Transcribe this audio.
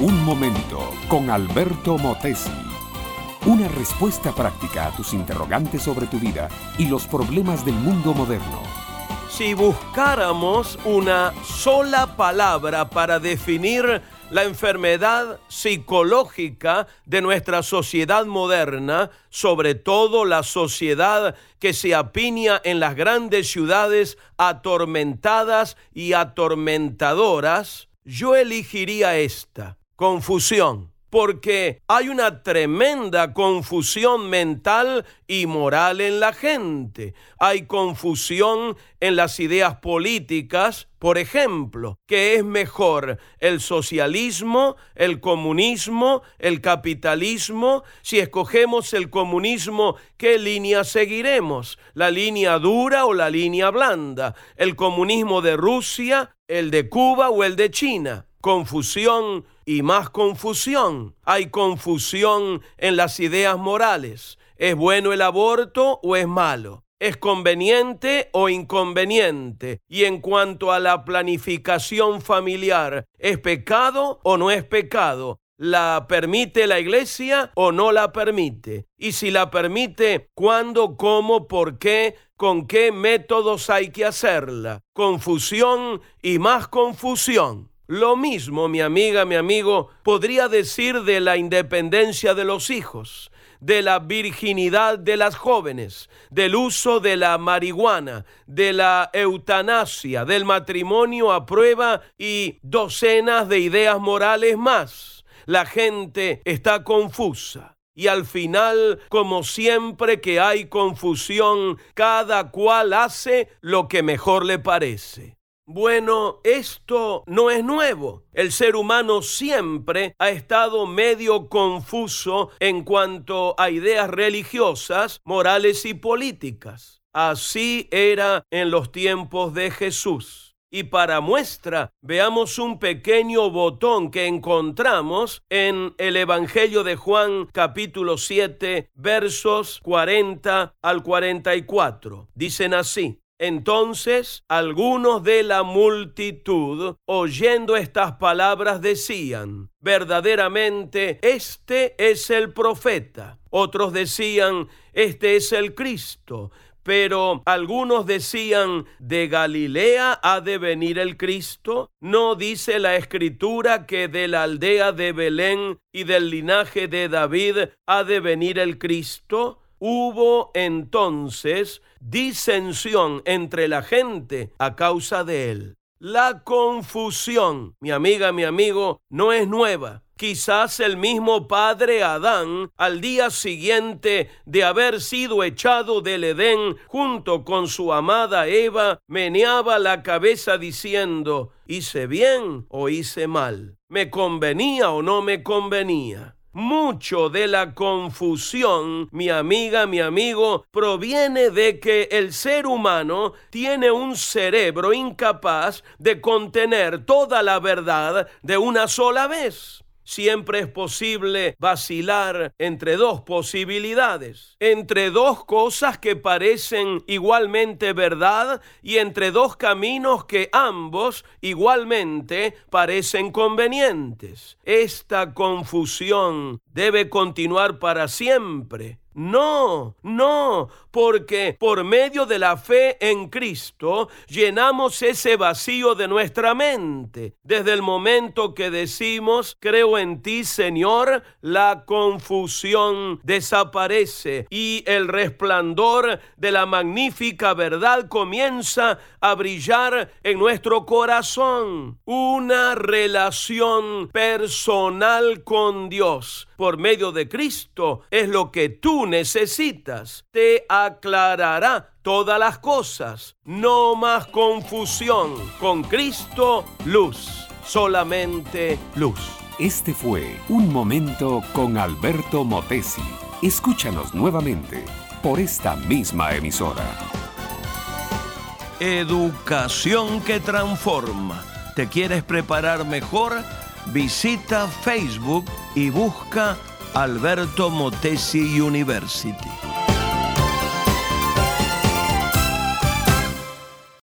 Un momento con Alberto Motesi. Una respuesta práctica a tus interrogantes sobre tu vida y los problemas del mundo moderno. Si buscáramos una sola palabra para definir la enfermedad psicológica de nuestra sociedad moderna, sobre todo la sociedad que se apiña en las grandes ciudades atormentadas y atormentadoras, yo elegiría esta confusión, porque hay una tremenda confusión mental y moral en la gente. Hay confusión en las ideas políticas, por ejemplo, ¿qué es mejor el socialismo, el comunismo, el capitalismo? Si escogemos el comunismo, ¿qué línea seguiremos? ¿La línea dura o la línea blanda? ¿El comunismo de Rusia, el de Cuba o el de China? Confusión y más confusión. Hay confusión en las ideas morales. ¿Es bueno el aborto o es malo? ¿Es conveniente o inconveniente? Y en cuanto a la planificación familiar, ¿es pecado o no es pecado? ¿La permite la iglesia o no la permite? Y si la permite, ¿cuándo, cómo, por qué, con qué métodos hay que hacerla? Confusión y más confusión. Lo mismo, mi amiga, mi amigo, podría decir de la independencia de los hijos, de la virginidad de las jóvenes, del uso de la marihuana, de la eutanasia, del matrimonio a prueba y docenas de ideas morales más. La gente está confusa. Y al final, como siempre que hay confusión, cada cual hace lo que mejor le parece. Bueno, esto no es nuevo. El ser humano siempre ha estado medio confuso en cuanto a ideas religiosas, morales y políticas. Así era en los tiempos de Jesús. Y para muestra, veamos un pequeño botón que encontramos en el Evangelio de Juan capítulo 7 versos 40 al 44. Dicen así, entonces algunos de la multitud, oyendo estas palabras, decían, verdaderamente, este es el profeta. Otros decían, este es el Cristo. Pero algunos decían, ¿de Galilea ha de venir el Cristo? ¿No dice la escritura que de la aldea de Belén y del linaje de David ha de venir el Cristo? Hubo entonces disensión entre la gente a causa de él. La confusión, mi amiga, mi amigo, no es nueva. Quizás el mismo padre Adán, al día siguiente de haber sido echado del Edén junto con su amada Eva, meneaba la cabeza diciendo, ¿hice bien o hice mal? ¿Me convenía o no me convenía? Mucho de la confusión, mi amiga, mi amigo, proviene de que el ser humano tiene un cerebro incapaz de contener toda la verdad de una sola vez siempre es posible vacilar entre dos posibilidades, entre dos cosas que parecen igualmente verdad y entre dos caminos que ambos igualmente parecen convenientes. Esta confusión debe continuar para siempre no, no, porque por medio de la fe en Cristo llenamos ese vacío de nuestra mente. Desde el momento que decimos, creo en ti, Señor, la confusión desaparece y el resplandor de la magnífica verdad comienza a brillar en nuestro corazón. Una relación personal con Dios por medio de Cristo es lo que tú necesitas. Te aclarará todas las cosas. No más confusión. Con Cristo, luz. Solamente luz. Este fue Un Momento con Alberto Motesi. Escúchanos nuevamente por esta misma emisora. Educación que transforma. ¿Te quieres preparar mejor? visita Facebook y busca Alberto Motesi University.